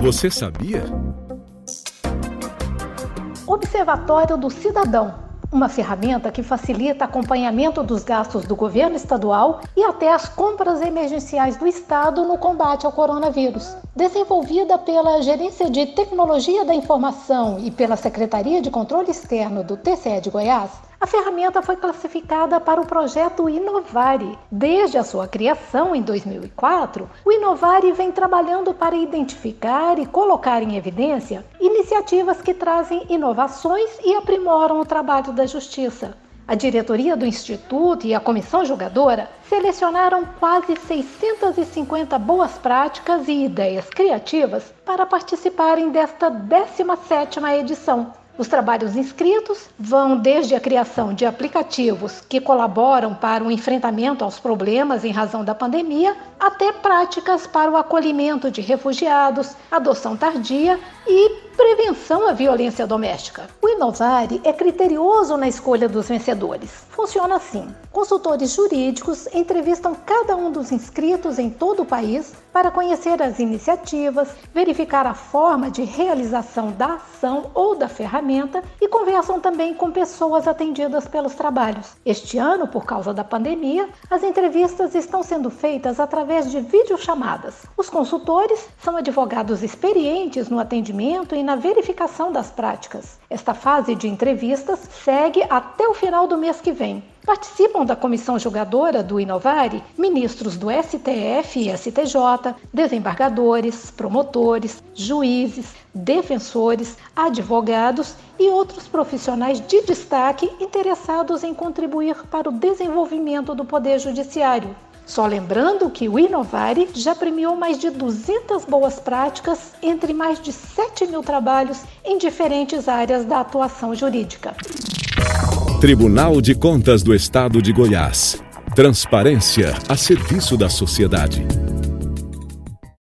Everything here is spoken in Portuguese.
Você sabia? Observatório do Cidadão uma ferramenta que facilita acompanhamento dos gastos do governo estadual e até as compras emergenciais do Estado no combate ao coronavírus. Desenvolvida pela Gerência de Tecnologia da Informação e pela Secretaria de Controle Externo do TCE de Goiás, a ferramenta foi classificada para o projeto Inovare. Desde a sua criação em 2004, o Inovare vem trabalhando para identificar e colocar em evidência iniciativas que trazem inovações e aprimoram o trabalho da justiça. A diretoria do Instituto e a comissão julgadora selecionaram quase 650 boas práticas e ideias criativas para participarem desta 17ª edição. Os trabalhos inscritos vão desde a criação de aplicativos que colaboram para o enfrentamento aos problemas em razão da pandemia, até práticas para o acolhimento de refugiados, adoção tardia e prevenção à violência doméstica. O Inovare é criterioso na escolha dos vencedores. Funciona assim: consultores jurídicos entrevistam cada um dos inscritos em todo o país para conhecer as iniciativas, verificar a forma de realização da ação ou da ferramenta e conversam também com pessoas atendidas pelos trabalhos. Este ano, por causa da pandemia, as entrevistas estão sendo feitas através de videochamadas. Os consultores são advogados experientes no atendimento e na verificação das práticas. Esta fase de entrevistas segue até o final do mês que vem. Participam da comissão julgadora do Inovare ministros do STF e STJ, desembargadores, promotores, juízes, defensores, advogados e outros profissionais de destaque interessados em contribuir para o desenvolvimento do Poder Judiciário. Só lembrando que o Inovare já premiou mais de 200 boas práticas entre mais de 7 mil trabalhos em diferentes áreas da atuação jurídica. Tribunal de Contas do Estado de Goiás. Transparência a serviço da sociedade.